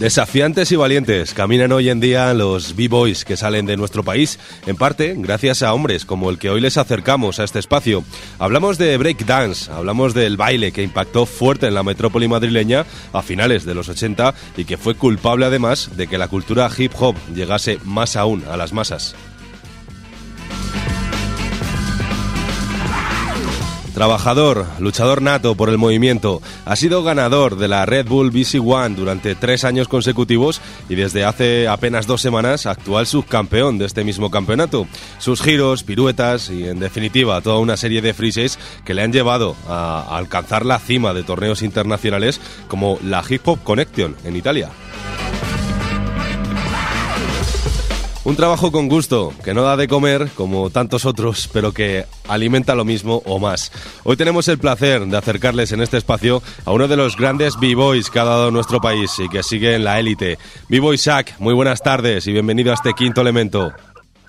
Desafiantes y valientes caminan hoy en día los B-Boys que salen de nuestro país, en parte gracias a hombres como el que hoy les acercamos a este espacio. Hablamos de breakdance, hablamos del baile que impactó fuerte en la metrópoli madrileña a finales de los 80 y que fue culpable además de que la cultura hip hop llegase más aún a las masas. Trabajador, luchador nato por el movimiento, ha sido ganador de la Red Bull BC One durante tres años consecutivos y desde hace apenas dos semanas actual subcampeón de este mismo campeonato. Sus giros, piruetas y en definitiva toda una serie de freezes que le han llevado a alcanzar la cima de torneos internacionales como la Hip Hop Connection en Italia. Un trabajo con gusto, que no da de comer como tantos otros, pero que alimenta lo mismo o más. Hoy tenemos el placer de acercarles en este espacio a uno de los grandes b-boys que ha dado nuestro país y que sigue en la élite. B-boy Shaq, muy buenas tardes y bienvenido a este quinto elemento.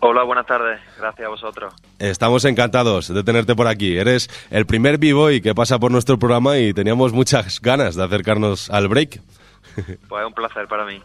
Hola, buenas tardes. Gracias a vosotros. Estamos encantados de tenerte por aquí. Eres el primer b-boy que pasa por nuestro programa y teníamos muchas ganas de acercarnos al break. Pues un placer para mí.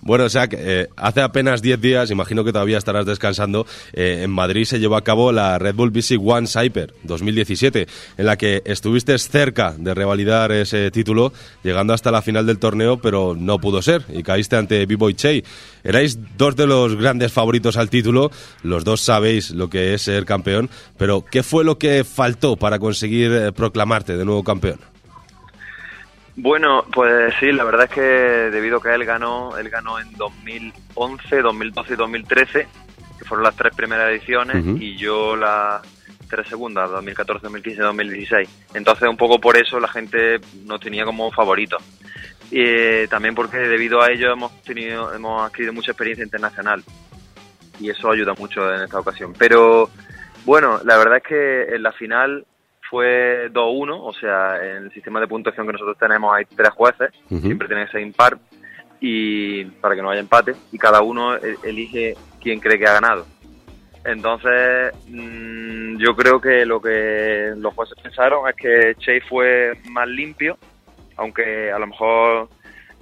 Bueno, sea, eh, hace apenas 10 días, imagino que todavía estarás descansando, eh, en Madrid se llevó a cabo la Red Bull BC One Cyper 2017, en la que estuviste cerca de revalidar ese título, llegando hasta la final del torneo, pero no pudo ser, y caíste ante B-Boy Che. Erais dos de los grandes favoritos al título, los dos sabéis lo que es ser campeón, pero ¿qué fue lo que faltó para conseguir eh, proclamarte de nuevo campeón? Bueno, pues sí, la verdad es que debido a que él ganó, él ganó en 2011, 2012 y 2013, que fueron las tres primeras ediciones, y yo las tres segundas, 2014, 2015 y 2016. Entonces, un poco por eso la gente nos tenía como favoritos. Y eh, también porque debido a ello hemos tenido, hemos adquirido mucha experiencia internacional. Y eso ayuda mucho en esta ocasión. Pero bueno, la verdad es que en la final fue 2-1, o sea, en el sistema de puntuación que nosotros tenemos hay tres jueces, siempre tiene que ser impar y para que no haya empate y cada uno e-, elige quién cree que ha ganado. Entonces, mm, yo creo que lo que los jueces pensaron es que Che fue más limpio, aunque a lo mejor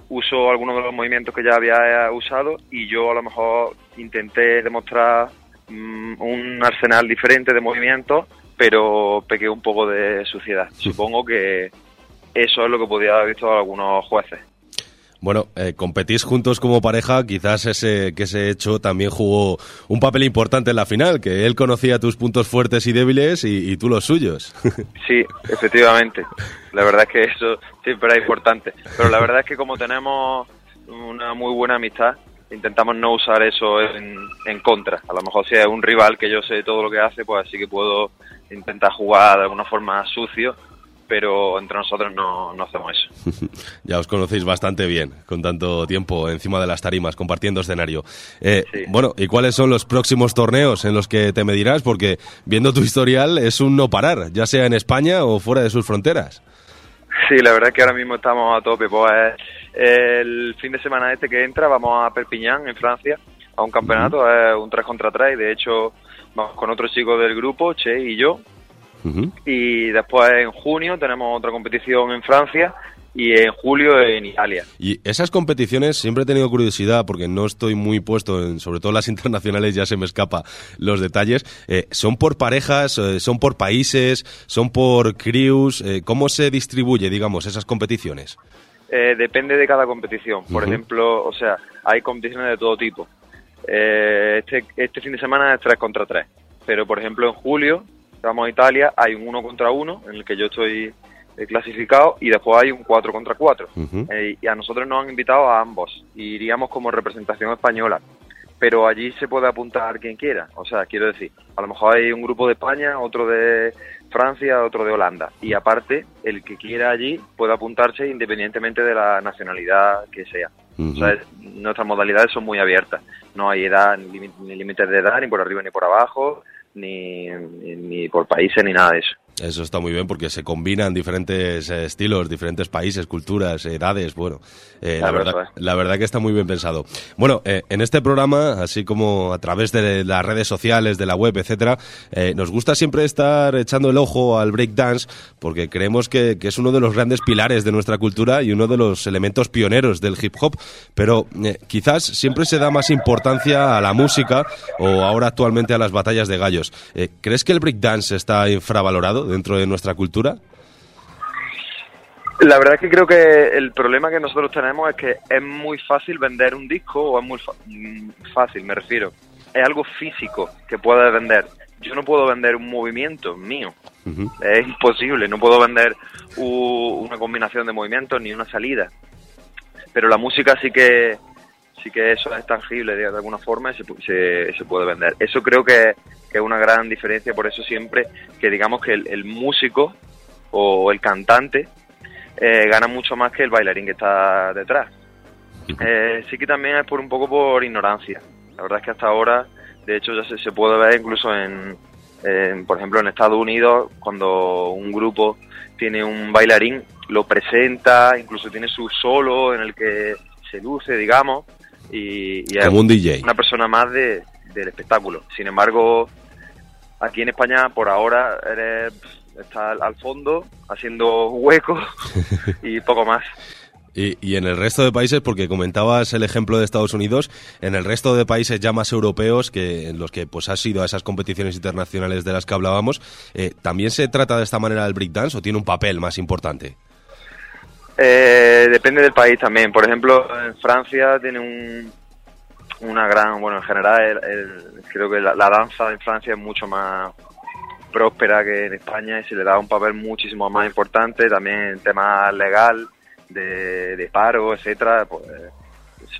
usó algunos de los movimientos que ya había usado y yo a lo mejor intenté demostrar mm, un arsenal diferente de movimientos pero pequé un poco de suciedad. Supongo que eso es lo que podía haber visto algunos jueces. Bueno, eh, competís juntos como pareja, quizás ese que ese hecho también jugó un papel importante en la final, que él conocía tus puntos fuertes y débiles y, tú los suyos. Sí, efectivamente. La verdad es que eso siempre es importante. Pero la verdad es que como tenemos una muy buena amistad, intentamos no usar eso en, en contra. A lo mejor si es un rival que yo sé todo lo que hace, pues así que puedo intenta jugar de alguna forma sucio, pero entre nosotros no, no hacemos eso. ya os conocéis bastante bien, con tanto tiempo encima de las tarimas, compartiendo escenario. Eh, bueno, ¿y cuáles son los próximos torneos en los que te medirás? Porque viendo tu historial es un no parar, ya sea en España o fuera de sus fronteras. Sí, la verdad es que ahora mismo estamos a tope. Pues el fin de semana este que entra vamos a Perpiñán, en Francia, a un campeonato, es un 3 contra 3 y de hecho vamos con otro chico del grupo, Che y yo. Y después en junio tenemos otra competición en Francia y en julio en Italia. Y esas competiciones siempre he tenido curiosidad porque no estoy muy puesto en, sobre todo las internacionales ya se me escapa los detalles. Eh, ¿Son por parejas, eh, son por países, son por crews? Eh, ¿Cómo se distribuye, digamos, esas competiciones? Depende de cada competición. Por ejemplo, o sea, hay competiciones de todo tipo. Eh, este, este fin de semana es 3 contra 3. Pero, por ejemplo, en julio, vamos a Italia, hay un 1 contra 1 en el que yo estoy eh, clasificado y después hay un 4 contra 4. Eh, y a nosotros nos han invitado a ambos. Y iríamos como representación española. Pero allí se puede apuntar quien quiera. O sea, quiero decir, a lo mejor hay un grupo de España, otro de Francia, otro de Holanda. Y aparte, el que quiera allí puede apuntarse independientemente de la nacionalidad que sea. o sea, nuestras modalidades son muy abiertas. No hay edad, ni límites de edad, ni por arriba ni por abajo, ni, ni por países, ni nada de eso. Eso está muy bien porque se combinan diferentes eh, estilos, diferentes países, culturas, edades. Bueno, eh, la, verdad, la verdad que está muy bien pensado. Bueno, eh, en este programa, así como a través de las redes sociales, de la web, etcétera, nos gusta siempre estar echando el ojo al breakdance porque creemos que, que, es uno de los grandes pilares de nuestra cultura y uno de los elementos pioneros del hip hop. Pero quizás siempre se da más importancia a la música o ahora actualmente a las batallas de gallos. ¿Crees que el breakdance está infravalorado? Dentro de nuestra cultura? La verdad es que creo que el problema que nosotros tenemos es que es muy fácil vender un disco, o es muy mm, fácil, me refiero. Es algo físico que puedes vender. Yo no puedo vender un movimiento mío. Es imposible. No puedo vender una combinación de movimientos ni una salida. Pero la música sí que sí que eso es tangible de, alguna forma y se, se, puede vender. Eso creo que, es una gran diferencia, por eso siempre que digamos que el, músico o el cantante eh, gana mucho más que el bailarín que está detrás. Eh, sí que también es por un poco por ignorancia. La verdad es que hasta ahora, de hecho, ya se, se puede ver incluso en, por ejemplo, en Estados Unidos, cuando un grupo tiene un bailarín, lo presenta, incluso tiene su solo en el que se luce, digamos, y, un DJ. una persona más de, del espectáculo. Sin embargo, aquí en España por ahora eres está al fondo haciendo huecos y poco más. Y, y, en el resto de países, porque comentabas el ejemplo de Estados Unidos, en el resto de países ya más europeos, que en los que pues has ido a esas competiciones internacionales de las que hablábamos, eh, ¿también se trata de esta manera el breakdance o tiene un papel más importante? Eh, depende del país también. Por ejemplo, en Francia tiene un, una gran, bueno, en general creo que la, danza en Francia es mucho más próspera que en España y se le da un papel muchísimo más importante. También en tema legal, de, de paro, etcétera, pues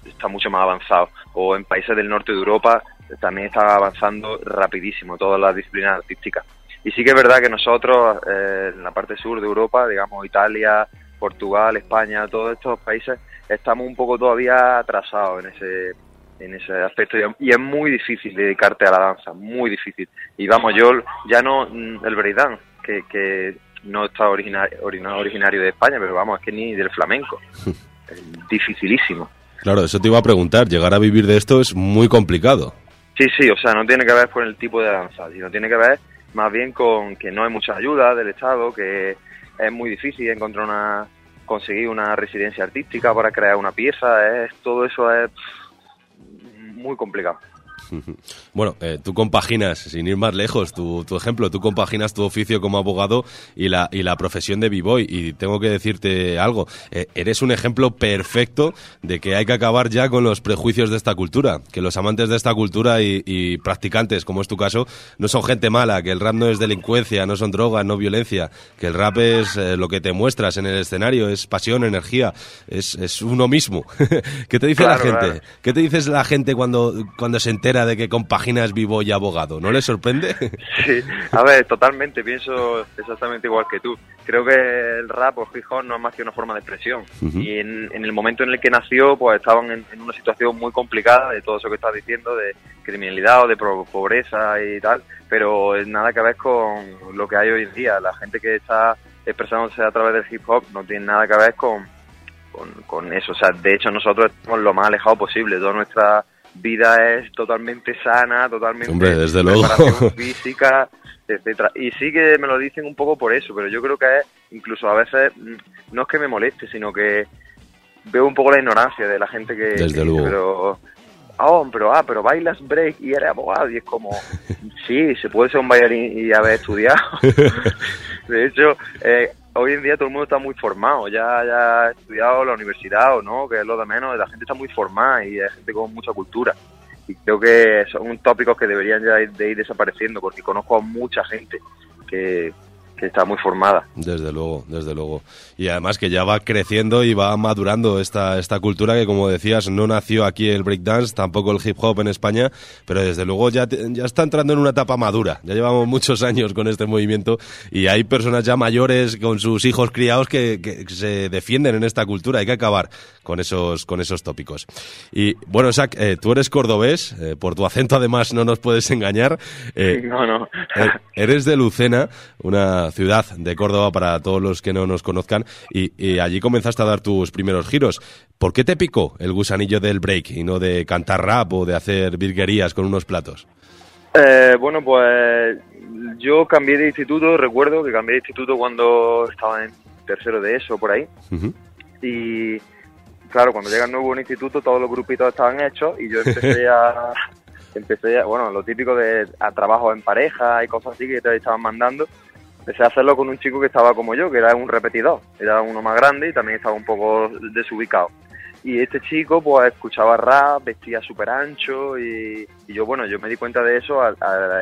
está mucho más avanzado. O en países del norte de Europa también está avanzando rapidísimo todas las disciplinas artísticas. Y sí que es verdad que nosotros, eh, en la parte sur de Europa, digamos Italia, Portugal, España, todos estos países, estamos un poco todavía atrasados en ese en ese aspecto y es muy difícil dedicarte a la danza, muy difícil. Y vamos, yo ya no el breakdance, que, que no está originario, originario de España, pero vamos, es que ni del flamenco. Es dificilísimo. Claro, eso te iba a preguntar, llegar a vivir de esto es muy complicado. Sí, sí, o sea, no tiene que ver con el tipo de danza, sino tiene que ver más bien con que no hay mucha ayuda del Estado, que es muy difícil encontrar una conseguir una residencia artística para crear una pieza, es todo eso es muy complicado. Bueno, eh, tú compaginas, sin ir más lejos, tu, tu, ejemplo, tú compaginas tu oficio como abogado y la, y la profesión de b-boy. Y tengo que decirte algo, eh, eres un ejemplo perfecto de que hay que acabar ya con los prejuicios de esta cultura. Que los amantes de esta cultura y, practicantes, como es tu caso, no son gente mala, que el rap no es delincuencia, no son drogas, no violencia, que el rap es eh, lo que te muestras en el escenario, es pasión, energía, es, es uno mismo. ¿Qué te dice la gente? ¿Qué te dice la gente cuando, cuando se entera? De que compaginas vivo y abogado, ¿no le sorprende? Sí, a ver, totalmente, pienso exactamente igual que tú. Creo que el rap o hip no es más que una forma de expresión. Y en, el momento en el que nació, pues estaban en, una situación muy complicada de todo eso que estás diciendo, de criminalidad o de pobreza y tal, pero nada que ver con lo que hay hoy en día. La gente que está expresándose a través del hip hop no tiene nada que ver con, con, con eso. O sea, de hecho nosotros estamos lo más alejado posible. Toda nuestra vida es totalmente sana, totalmente Hombre, desde luego. física, etcétera. Y sí que me lo dicen un poco por eso, pero yo creo que es, incluso a veces mm, no es que me moleste, sino que veo un poco la ignorancia de la gente que, desde luego. pero oh, pero ah, pero bailas break y eres abogado y es como sí, se puede ser un bailarín y haber estudiado. de hecho, eh, hoy en día todo el mundo está muy formado, ya, ya ha estudiado la universidad o no, que es lo de menos, la gente está muy formada y hay gente con mucha cultura. Y creo que son tópicos que deberían ya de ir desapareciendo, porque conozco a mucha gente que, que está muy formada. Desde luego, desde luego. Y además que ya va creciendo y va madurando esta, esta cultura que, como decías, no nació aquí el breakdance, tampoco el hip hop en España, pero desde luego ya, ya está entrando en una etapa madura. Ya llevamos muchos años con este movimiento y hay personas ya mayores con sus hijos criados que, que se defienden en esta cultura. Hay que acabar con esos, con esos tópicos. Y bueno, Zach, eh, tú eres cordobés, eh, por tu acento además no nos puedes engañar. Eh, no, no. eres de Lucena, una ciudad de Córdoba para todos los que no nos conozcan, y, allí comenzaste a dar tus primeros giros. ¿Por qué te picó el gusanillo del break y no de cantar rap o de hacer virguerías con unos platos? bueno, pues yo cambié de instituto, recuerdo que cambié de instituto cuando estaba en tercero de eso, por ahí. Y claro, cuando llega el nuevo instituto todos los grupitos estaban hechos y yo empecé a, empecé bueno, lo típico de a trabajo en pareja y cosas así que te estaban mandando. Empecé a hacerlo con un chico que estaba como yo, que era un repetidor, era uno más grande y también estaba un poco desubicado. Y este chico pues escuchaba rap, vestía súper ancho y, yo, bueno, yo me di cuenta de eso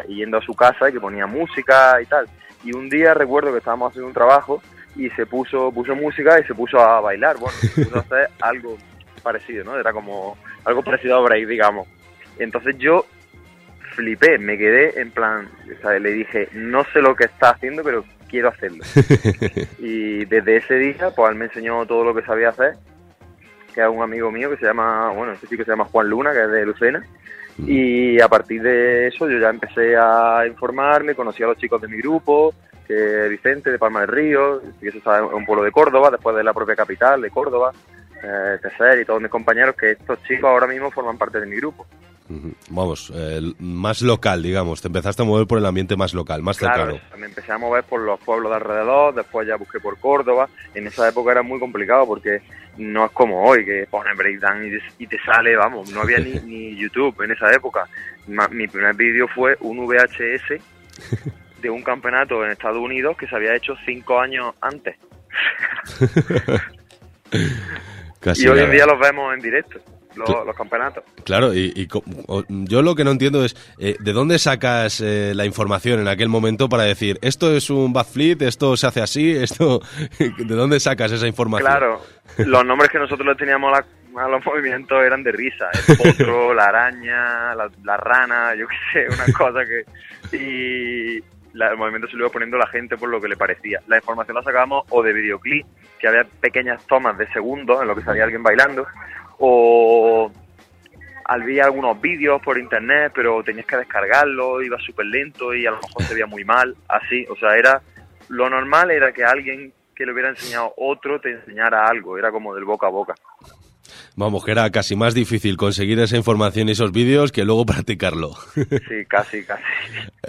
yendo a su casa y que ponía música y tal. Y un día recuerdo que estábamos haciendo un trabajo y se puso, puso música y se puso a bailar, bueno, se puso a hacer algo parecido, ¿no? Era como algo parecido a break, digamos. Entonces yo flipé, me quedé en plan, le dije, no sé lo que está haciendo, pero quiero hacerlo. y desde ese día, pues él me enseñó todo lo que sabía hacer, que es un amigo mío que se llama, bueno, este chico se llama Juan Luna, que es de Lucena. Y a partir de eso yo ya empecé a informarme, conocí a los chicos de mi grupo, que Vicente de Palma del Río, que eso está en un pueblo de Córdoba, después de la propia capital de Córdoba, eh, Tecer y todos mis compañeros, que estos chicos ahora mismo forman parte de mi grupo. Vamos, más local, digamos. Te empezaste a mover por el ambiente más local, más cercano. me empecé a mover por los pueblos de alrededor, después ya busqué por Córdoba. En esa época era muy complicado porque no es como hoy, que pones breakdown y te, sale, vamos, no había ni, ni YouTube en esa época. mi primer vídeo fue un VHS de un campeonato en Estados Unidos que se había hecho cinco años antes. y hoy en día los vemos en directo. Los, campeonatos. Claro, y, yo lo que no entiendo es eh, ¿de dónde sacas eh, la información en aquel momento para decir esto es un backflip, esto se hace así, esto ¿de dónde sacas esa información? Claro, los nombres que nosotros le teníamos a, los movimientos eran de risa, el potro, la araña, la, la rana, yo qué sé, una cosa que... Y, el movimiento se lo iba poniendo la gente por lo que le parecía. La información la sacábamos o de videoclip, que había pequeñas tomas de segundos en lo que salía alguien bailando, o había algunos vídeos por internet, pero tenías que descargarlo, iba súper lento y a lo mejor se veía muy mal, así, o sea, era lo normal era que alguien que le hubiera enseñado otro te enseñara algo, era como del boca a boca. Vamos, que era casi más difícil conseguir esa información y esos vídeos que luego practicarlo. Sí, casi, casi.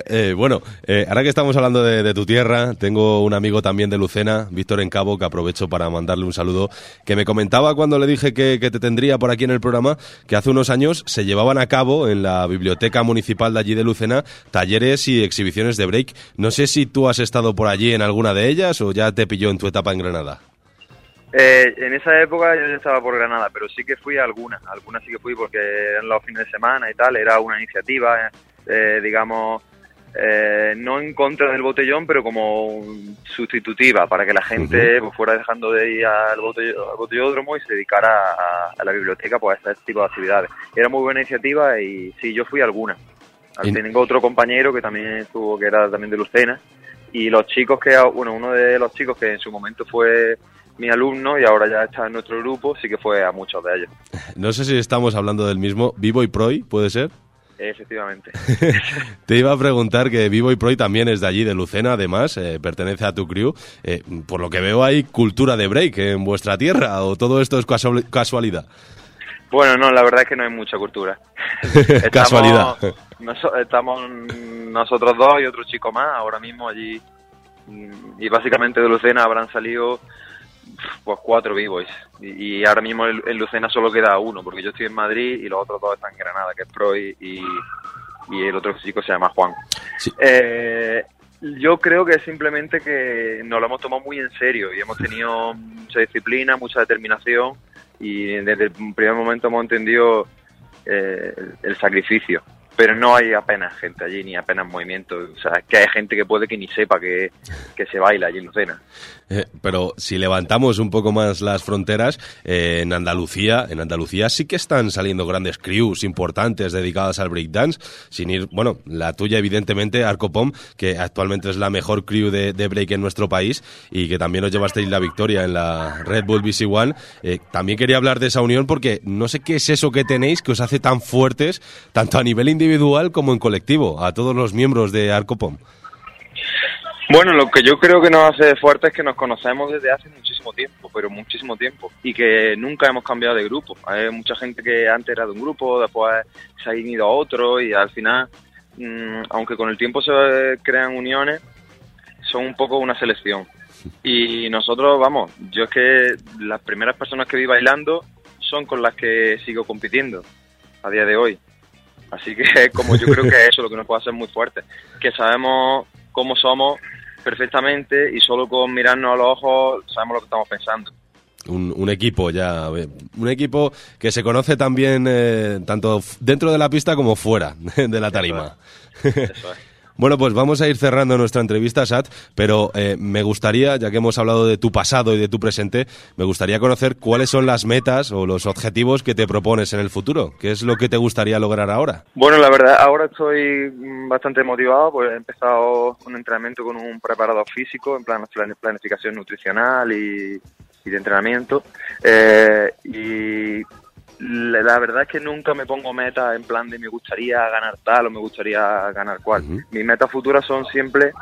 Eh, bueno, eh, ahora que estamos hablando de, tu tierra, tengo un amigo también de Lucena, Víctor Encabo, que aprovecho para mandarle un saludo, que me comentaba cuando le dije que, te tendría por aquí en el programa, que hace unos años se llevaban a cabo en la biblioteca municipal de allí de Lucena talleres y exhibiciones de break. No sé si tú has estado por allí en alguna de ellas o ya te pilló en tu etapa en Granada. Eh, en esa época yo ya estaba por Granada, pero sí que fui a algunas, algunas sí que fui porque eran los fines de semana y tal, era una iniciativa, eh, digamos, eh, no en contra del botellón, pero como sustitutiva, para que la gente pues, fuera dejando de ir al, botellódromo y se dedicara a, la biblioteca pues, a este tipo de actividades. Era muy buena iniciativa y sí, yo fui a algunas. Tengo otro compañero que también estuvo, que era también de Lucena, y los chicos que, bueno, uno de los chicos que en su momento fue mi alumno y ahora ya está en nuestro grupo, sí que fue a muchos de ellos. No sé si estamos hablando del mismo. Vivo y Proy, ¿puede ser? Efectivamente. Te iba a preguntar que Vivo y Proy también es de allí, de Lucena, además, eh, pertenece a tu crew. Eh, por lo que veo, hay cultura de break en vuestra tierra, o todo esto es casualidad. Bueno, no, la verdad es que no hay mucha cultura. casualidad. estamos nosotros dos y otro chico más ahora mismo allí. Y básicamente de Lucena habrán salido pues cuatro vivos y, ahora mismo en Lucena solo queda uno porque yo estoy en Madrid y los otros dos están en Granada que es Proy y, el otro chico se llama Juan eh, yo creo que simplemente que nos lo hemos tomado muy en serio y hemos tenido mucha disciplina mucha determinación y desde el primer momento hemos entendido eh, el, sacrificio pero no hay apenas gente allí, ni apenas movimiento. O sea, es que hay gente que puede que ni sepa que, que se baila allí en Lucena. Eh, pero si levantamos un poco más las fronteras, eh, en Andalucía, en Andalucía sí que están saliendo grandes crews importantes dedicadas al breakdance, sin ir, bueno, la tuya evidentemente, Arcopom, que actualmente es la mejor crew de, break en nuestro país y que también os llevasteis la victoria en la Red Bull BC One. Eh, también quería hablar de esa unión porque no sé qué es eso que tenéis que os hace tan fuertes, tanto a nivel individual como en colectivo, a todos los miembros de Arcopom. Bueno, lo que yo creo que nos hace fuerte es que nos conocemos desde hace muchísimo tiempo, pero muchísimo tiempo, y que nunca hemos cambiado de grupo. Hay mucha gente que antes era de un grupo, después se ha ido a otro, y al final, mm, aunque con el tiempo se crean uniones, son un poco una selección. Y nosotros, vamos, yo es que las primeras personas que vi bailando son con las que sigo compitiendo a día de hoy. Así que como yo creo que eso es lo que nos puede hacer muy fuerte, que sabemos cómo somos perfectamente y solo con mirarnos a los ojos sabemos lo que estamos pensando. Un, equipo ya, un equipo que se conoce también eh, tanto dentro de la pista como fuera de la tarima. Eso es. Bueno, pues vamos a ir cerrando nuestra entrevista, Sat, pero eh, me gustaría, ya que hemos hablado de tu pasado y de tu presente, me gustaría conocer cuáles son las metas o los objetivos que te propones en el futuro. ¿Qué es lo que te gustaría lograr ahora? Bueno, la verdad, ahora estoy bastante motivado, pues he empezado un entrenamiento con un preparador físico, en plan planificación nutricional y, de entrenamiento. Eh, y la verdad es que nunca me pongo meta en plan de me gustaría ganar tal o me gustaría ganar cual. Mis metas futuras son siempre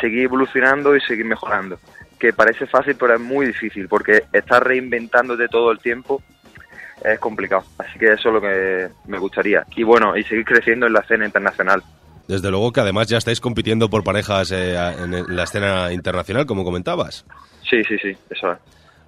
seguir evolucionando y seguir mejorando. Que parece fácil, pero es muy difícil porque estar reinventándote todo el tiempo es complicado. Así que eso es lo que me gustaría. Y bueno, y seguir creciendo en la escena internacional. Desde luego que además ya estáis compitiendo por parejas eh, en la escena internacional, como comentabas. Sí, sí, sí, eso es.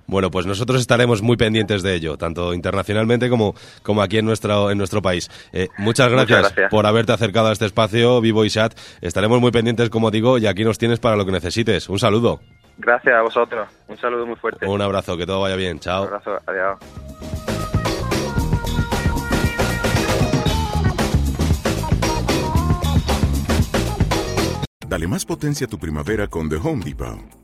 Bueno, pues nosotros estaremos muy pendientes de ello, tanto internacionalmente como, como aquí en nuestro, en nuestro país. Eh, muchas, gracias por haberte acercado a este espacio, Vivo y Chat. Estaremos muy pendientes, como digo, y aquí nos tienes para lo que necesites. Un saludo. Gracias a vosotros. Un saludo muy fuerte. Un abrazo, que todo vaya bien. Chao. Un abrazo, adiós. Dale más potencia a tu primavera con The Home Depot.